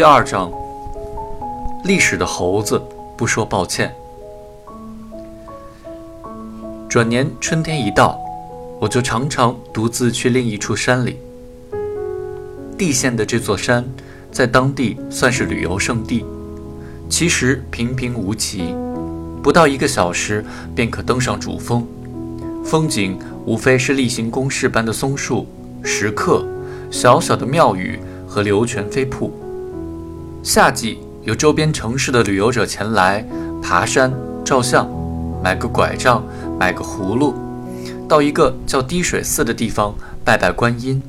第二章：历史的猴子不说抱歉。转年春天一到，我就常常独自去另一处山里。地县的这座山，在当地算是旅游胜地，其实平平无奇，不到一个小时便可登上主峰。风景无非是例行公事般的松树、石刻、小小的庙宇和流泉飞瀑。夏季有周边城市的旅游者前来爬山、照相，买个拐杖，买个葫芦，到一个叫滴水寺的地方拜拜观音。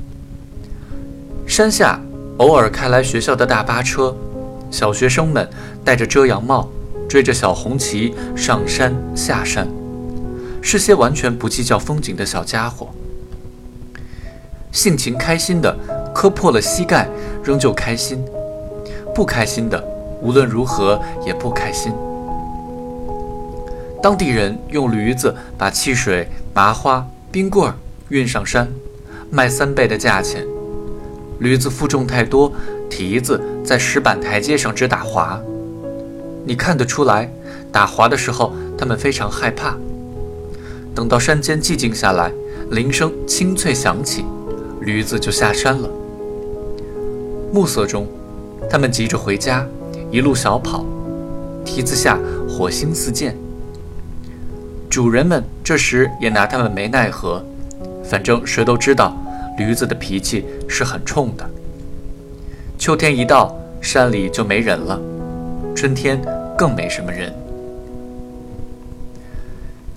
山下偶尔开来学校的大巴车，小学生们戴着遮阳帽，追着小红旗上山下山。是些完全不计较风景的小家伙，性情开心的磕破了膝盖仍旧开心，不开心的无论如何也不开心。当地人用驴子把汽水、麻花、冰棍儿运上山，卖三倍的价钱。驴子负重太多，蹄子在石板台阶上直打滑。你看得出来，打滑的时候他们非常害怕。等到山间寂静下来，铃声清脆响起，驴子就下山了。暮色中，他们急着回家，一路小跑，蹄子下火星四溅。主人们这时也拿他们没奈何，反正谁都知道，驴子的脾气是很冲的。秋天一到，山里就没人了，春天更没什么人。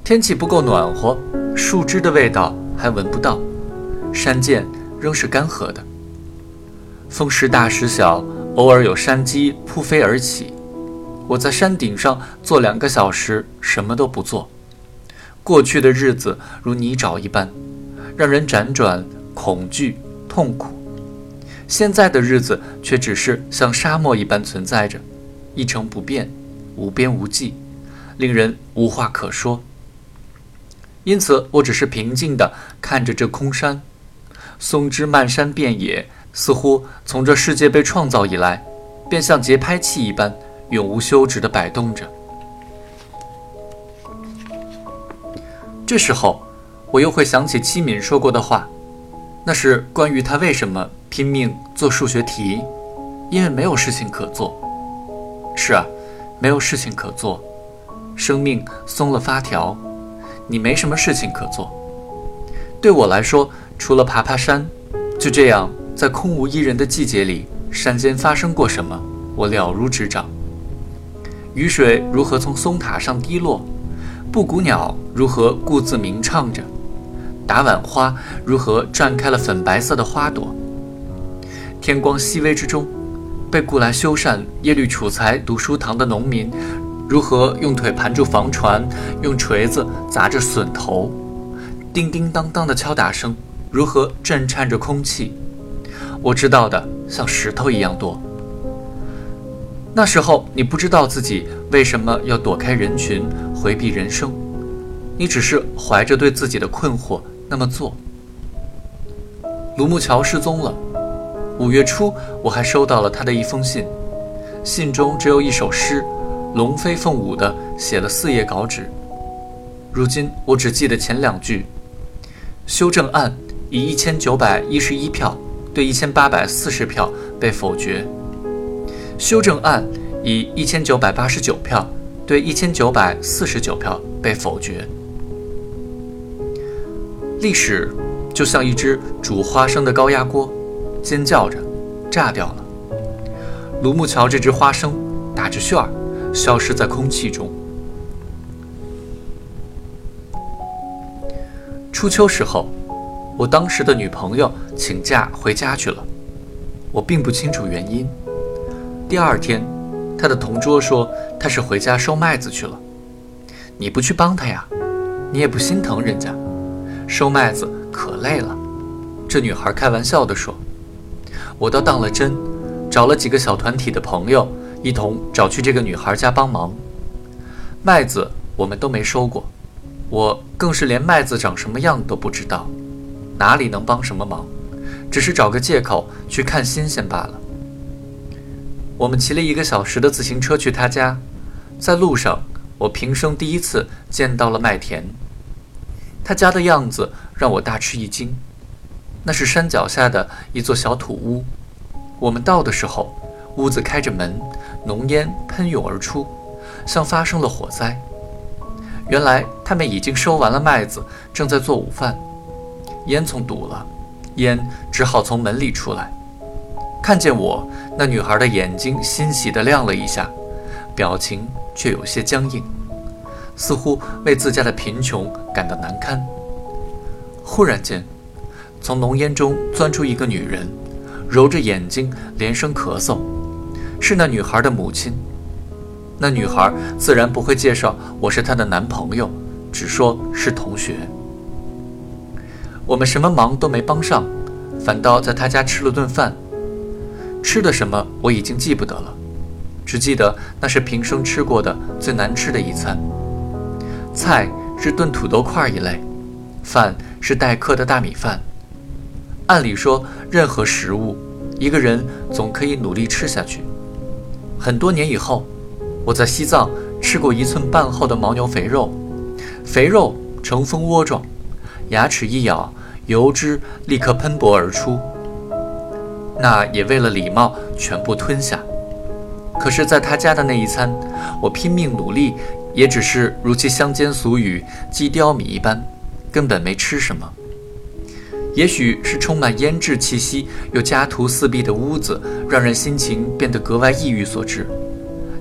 天气不够暖和，树枝的味道还闻不到，山涧仍是干涸的。风时大时小，偶尔有山鸡扑飞而起。我在山顶上坐两个小时，什么都不做。过去的日子如泥沼一般，让人辗转、恐惧、痛苦；现在的日子却只是像沙漠一般存在着，一成不变，无边无际，令人无话可说。因此，我只是平静地看着这空山，松枝漫山遍野，似乎从这世界被创造以来，便像节拍器一般，永无休止地摆动着。这时候，我又会想起七敏说过的话，那是关于他为什么拼命做数学题，因为没有事情可做。是啊，没有事情可做，生命松了发条。你没什么事情可做。对我来说，除了爬爬山，就这样在空无一人的季节里，山间发生过什么，我了如指掌。雨水如何从松塔上滴落，布谷鸟如何故自鸣唱着，打碗花如何绽开了粉白色的花朵。天光熹微之中，被雇来修缮耶律楚材读书堂的农民。如何用腿盘住房船，用锤子砸着笋头，叮叮当当的敲打声如何震颤着空气？我知道的像石头一样多。那时候你不知道自己为什么要躲开人群，回避人生，你只是怀着对自己的困惑那么做。卢木桥失踪了，五月初我还收到了他的一封信，信中只有一首诗。龙飞凤舞的写了四页稿纸，如今我只记得前两句。修正案以一千九百一十一票对一千八百四十票被否决。修正案以一千九百八十九票对一千九百四十九票被否决。历史就像一只煮花生的高压锅，尖叫着，炸掉了。卢木桥这只花生打着旋儿。消失在空气中。初秋时候，我当时的女朋友请假回家去了，我并不清楚原因。第二天，她的同桌说她是回家收麦子去了。你不去帮她呀？你也不心疼人家，收麦子可累了。这女孩开玩笑地说。我倒当了真，找了几个小团体的朋友。一同找去这个女孩家帮忙。麦子我们都没收过，我更是连麦子长什么样都不知道，哪里能帮什么忙？只是找个借口去看新鲜罢了。我们骑了一个小时的自行车去他家，在路上，我平生第一次见到了麦田。他家的样子让我大吃一惊，那是山脚下的一座小土屋。我们到的时候，屋子开着门，浓烟喷涌而出，像发生了火灾。原来他们已经收完了麦子，正在做午饭。烟囱堵了，烟只好从门里出来。看见我，那女孩的眼睛欣喜地亮了一下，表情却有些僵硬，似乎为自家的贫穷感到难堪。忽然间，从浓烟中钻出一个女人，揉着眼睛连声咳嗽，是那女孩的母亲。那女孩自然不会介绍我是她的男朋友，只说是同学。我们什么忙都没帮上，反倒在他家吃了顿饭。吃的什么我已经记不得了，只记得那是平生吃过的最难吃的一餐。菜是炖土豆块一类，饭是待客的大米饭。按理说，任何食物，一个人总可以努力吃下去。很多年以后，我在西藏吃过一寸半厚的牦牛肥肉，肥肉呈蜂窝状，牙齿一咬，油脂立刻喷薄而出。那也为了礼貌，全部吞下。可是，在他家的那一餐，我拼命努力，也只是如其乡间俗语“鸡叼米”一般，根本没吃什么。也许是充满腌制气息又家徒四壁的屋子，让人心情变得格外抑郁所致。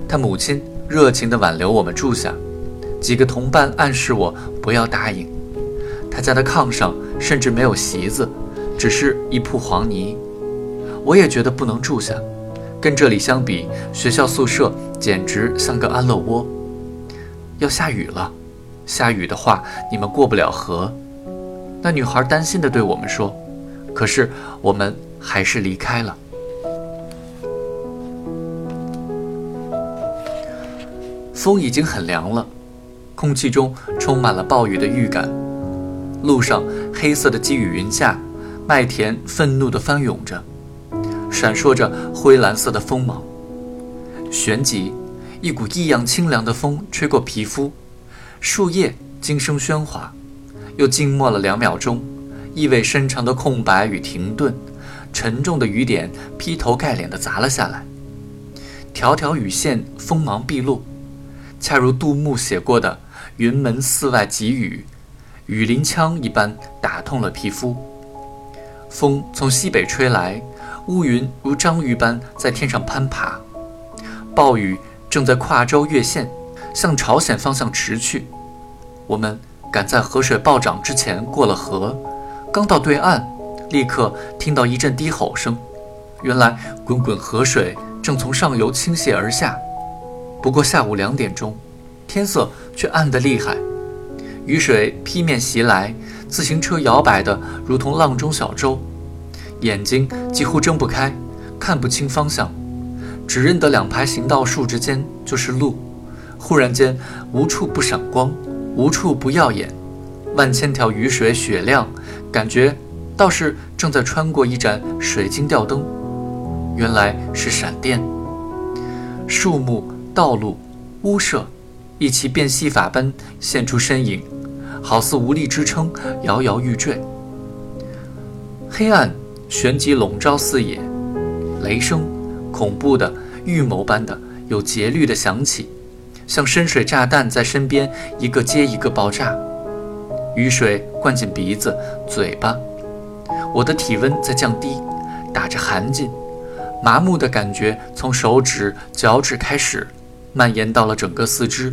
他母亲热情地挽留我们住下，几个同伴暗示我不要答应。他家的炕上甚至没有席子，只是一铺黄泥。我也觉得不能住下，跟这里相比，学校宿舍简直像个安乐窝。要下雨了，下雨的话你们过不了河。那女孩担心地对我们说。可是我们还是离开了。风已经很凉了，空气中充满了暴雨的预感。路上黑色的积雨云下，麦田愤怒地翻涌着。闪烁着灰蓝色的锋芒，旋即，一股异样清凉的风吹过皮肤，树叶惊声喧哗，又静默了两秒钟，意味深长的空白与停顿，沉重的雨点劈头盖脸地砸了下来，条条雨线锋芒毕露，恰如杜牧写过的“云门寺外急雨，雨淋枪一般打痛了皮肤”。风从西北吹来。乌云如章鱼般在天上攀爬，暴雨正在跨州越县，向朝鲜方向驰去。我们赶在河水暴涨之前过了河，刚到对岸，立刻听到一阵低吼声。原来滚滚河水正从上游倾泻而下。不过下午两点钟，天色却暗得厉害，雨水劈面袭来，自行车摇摆的如同浪中小舟。眼睛几乎睁不开，看不清方向，只认得两排行道树之间就是路。忽然间，无处不闪光，无处不耀眼，万千条雨水雪亮，感觉倒是正在穿过一盏水晶吊灯。原来是闪电。树木、道路、屋舍，一齐变戏法般现出身影，好似无力支撑，摇摇欲坠。黑暗。旋即笼罩四野，雷声恐怖的预谋般的有节律的响起，像深水炸弹在身边一个接一个爆炸。雨水灌进鼻子、嘴巴，我的体温在降低，打着寒噤，麻木的感觉从手指、脚趾开始，蔓延到了整个四肢。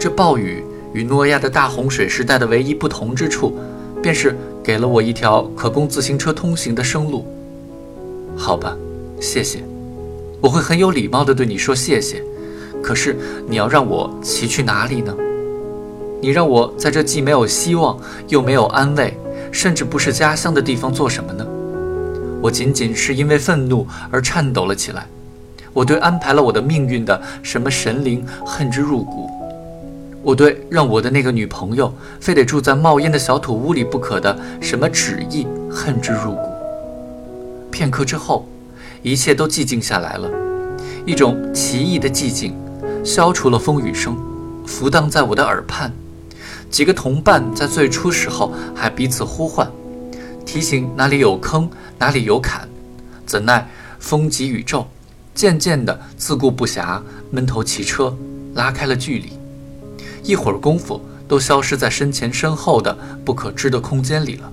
这暴雨与诺亚的大洪水时代的唯一不同之处，便是。给了我一条可供自行车通行的生路。好吧，谢谢，我会很有礼貌地对你说谢谢。可是你要让我骑去哪里呢？你让我在这既没有希望又没有安慰，甚至不是家乡的地方做什么呢？我仅仅是因为愤怒而颤抖了起来。我对安排了我的命运的什么神灵恨之入骨。我对让我的那个女朋友非得住在冒烟的小土屋里不可的什么旨意恨之入骨。片刻之后，一切都寂静下来了，一种奇异的寂静，消除了风雨声，浮荡在我的耳畔。几个同伴在最初时候还彼此呼唤，提醒哪里有坑，哪里有坎。怎奈风急雨骤，渐渐的自顾不暇，闷头骑车，拉开了距离。一会儿功夫，都消失在身前身后的不可知的空间里了。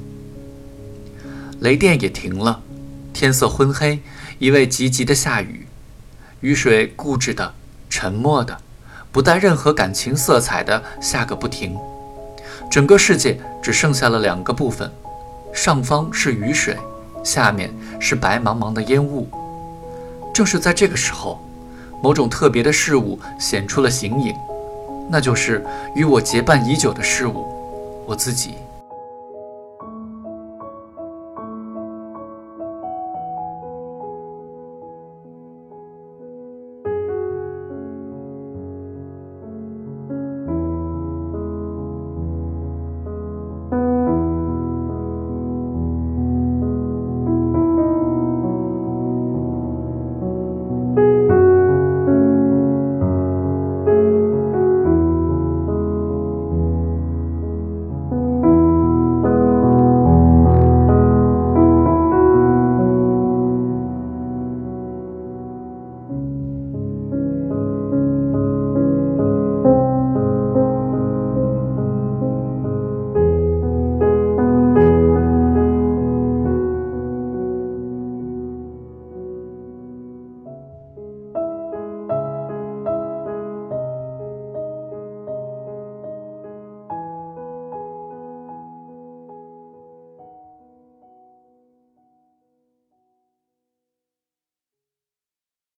雷电也停了，天色昏黑，一味急急的下雨，雨水固执的、沉默的、不带任何感情色彩的下个不停。整个世界只剩下了两个部分，上方是雨水，下面是白茫茫的烟雾。正是在这个时候，某种特别的事物显出了形影，那就是与我结伴已久的事物——我自己。